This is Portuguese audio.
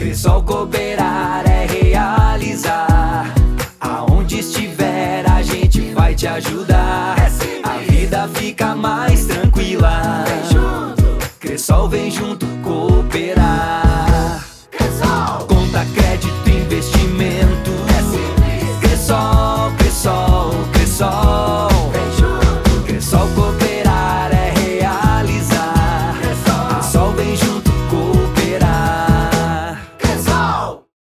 Cresol cooperar é realizar. Aonde estiver, a gente vai te ajudar. É a vida fica mais tranquila. Cresol vem junto